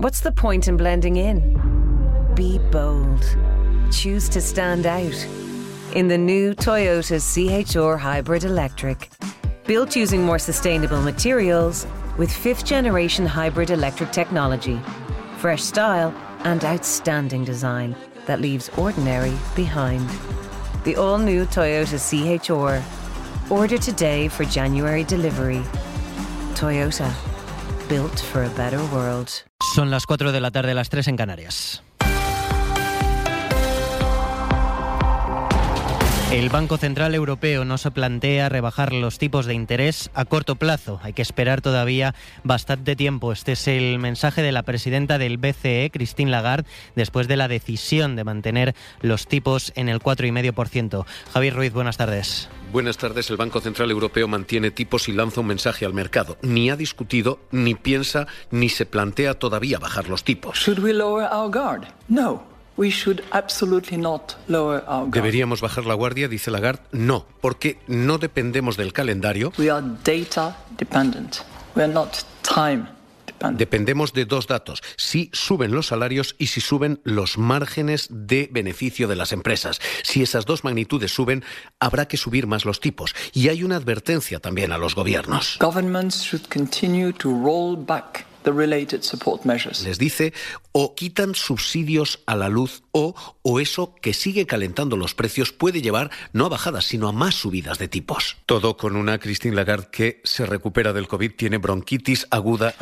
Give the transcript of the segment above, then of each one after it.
What's the point in blending in? Be bold. Choose to stand out. In the new Toyota CHR Hybrid Electric. Built using more sustainable materials with fifth generation hybrid electric technology. Fresh style and outstanding design that leaves ordinary behind. The all new Toyota CHR. Order today for January delivery. Toyota. Built for a better world. Son las 4 de la tarde, las 3 en Canarias. El Banco Central Europeo no se plantea rebajar los tipos de interés a corto plazo. Hay que esperar todavía bastante tiempo. Este es el mensaje de la presidenta del BCE, Christine Lagarde, después de la decisión de mantener los tipos en el 4,5%. Javier Ruiz, buenas tardes. Buenas tardes. El Banco Central Europeo mantiene tipos y lanza un mensaje al mercado. Ni ha discutido, ni piensa, ni se plantea todavía bajar los tipos. Should we lower our guard? No. ¿Deberíamos bajar la guardia? Dice Lagarde. No, porque no dependemos del calendario. We are data dependent. We are not time Dependemos de dos datos, si suben los salarios y si suben los márgenes de beneficio de las empresas. Si esas dos magnitudes suben, habrá que subir más los tipos. Y hay una advertencia también a los gobiernos. Governments should continue to roll back les dice o quitan subsidios a la luz o, o eso que sigue calentando los precios puede llevar no a bajadas, sino a más subidas de tipos. Todo con una Christine Lagarde que se recupera del COVID, tiene bronquitis aguda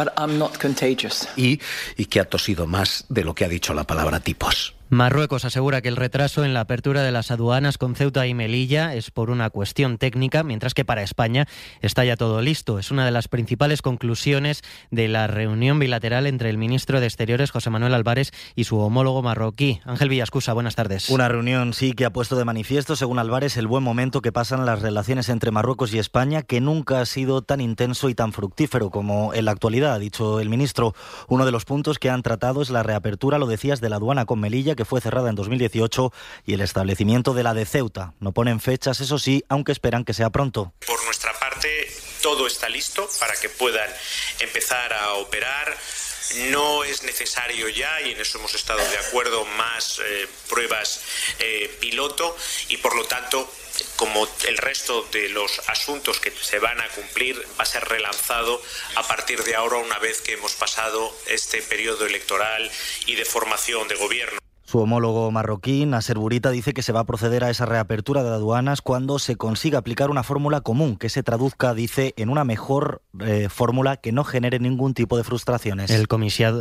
y, y que ha tosido más de lo que ha dicho la palabra tipos. Marruecos asegura que el retraso en la apertura de las aduanas con Ceuta y Melilla es por una cuestión técnica, mientras que para España está ya todo listo. Es una de las principales conclusiones de la reunión bilateral entre el ministro de Exteriores, José Manuel Álvarez, y su homólogo marroquí. Ángel Villascusa, buenas tardes. Una reunión, sí, que ha puesto de manifiesto, según Álvarez, el buen momento que pasan las relaciones entre Marruecos y España, que nunca ha sido tan intenso y tan fructífero como en la actualidad, ha dicho el ministro. Uno de los puntos que han tratado es la reapertura, lo decías, de la aduana con Melilla que fue cerrada en 2018, y el establecimiento de la de Ceuta. No ponen fechas, eso sí, aunque esperan que sea pronto. Por nuestra parte, todo está listo para que puedan empezar a operar. No es necesario ya, y en eso hemos estado de acuerdo, más eh, pruebas eh, piloto y por lo tanto como el resto de los asuntos que se van a cumplir, va a ser relanzado a partir de ahora una vez que hemos pasado este periodo electoral y de formación de gobierno. Su homólogo marroquí, Nasser Burita, dice que se va a proceder a esa reapertura de aduanas cuando se consiga aplicar una fórmula común que se traduzca, dice, en una mejor eh, fórmula que no genere ningún tipo de frustraciones. El,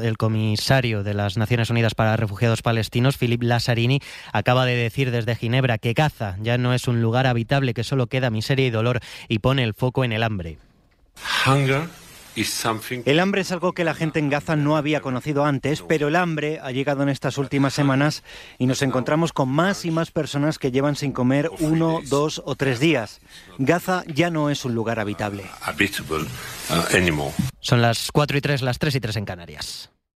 el comisario de las Naciones Unidas para Refugiados Palestinos, Philip Lazzarini, acaba de decir desde Ginebra que Gaza ya no es un lugar habitable, que solo queda miseria y dolor y pone el foco en el hambre. El hambre es algo que la gente en Gaza no había conocido antes, pero el hambre ha llegado en estas últimas semanas y nos encontramos con más y más personas que llevan sin comer uno, dos o tres días. Gaza ya no es un lugar habitable. Son las cuatro y tres, las tres y tres en Canarias.